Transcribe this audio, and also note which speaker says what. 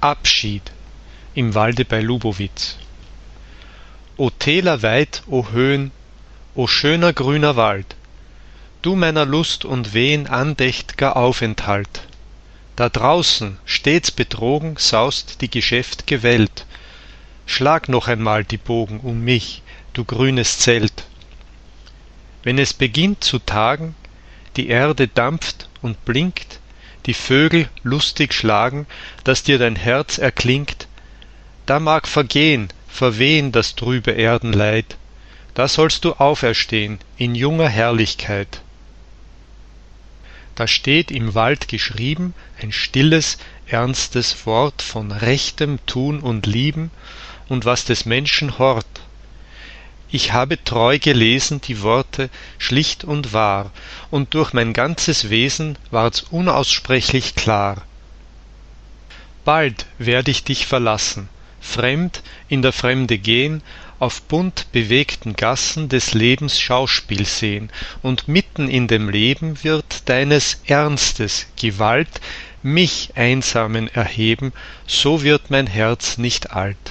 Speaker 1: Abschied im Walde bei Lubowitz. O Täler weit, o Höhen, o schöner grüner Wald, du meiner Lust und Wehn andächt'ger Aufenthalt. Da draußen, stets betrogen, saust die geschäft'ge Welt. Schlag noch einmal die Bogen um mich, du grünes Zelt. Wenn es beginnt zu tagen, die Erde dampft und blinkt, die Vögel lustig schlagen, dass dir dein Herz erklingt, da mag vergehn, verwehn das trübe Erdenleid, da sollst du auferstehn in junger Herrlichkeit. Da steht im Wald geschrieben ein stilles, ernstes Wort von rechtem Tun und Lieben und was des Menschen Hort. Ich habe treu gelesen die Worte schlicht und wahr, und durch mein ganzes Wesen ward's unaussprechlich klar. Bald werd ich dich verlassen, fremd in der Fremde gehn, auf bunt bewegten Gassen des Lebens Schauspiel sehn, und mitten in dem Leben wird deines Ernstes Gewalt mich einsamen erheben, so wird mein Herz nicht alt.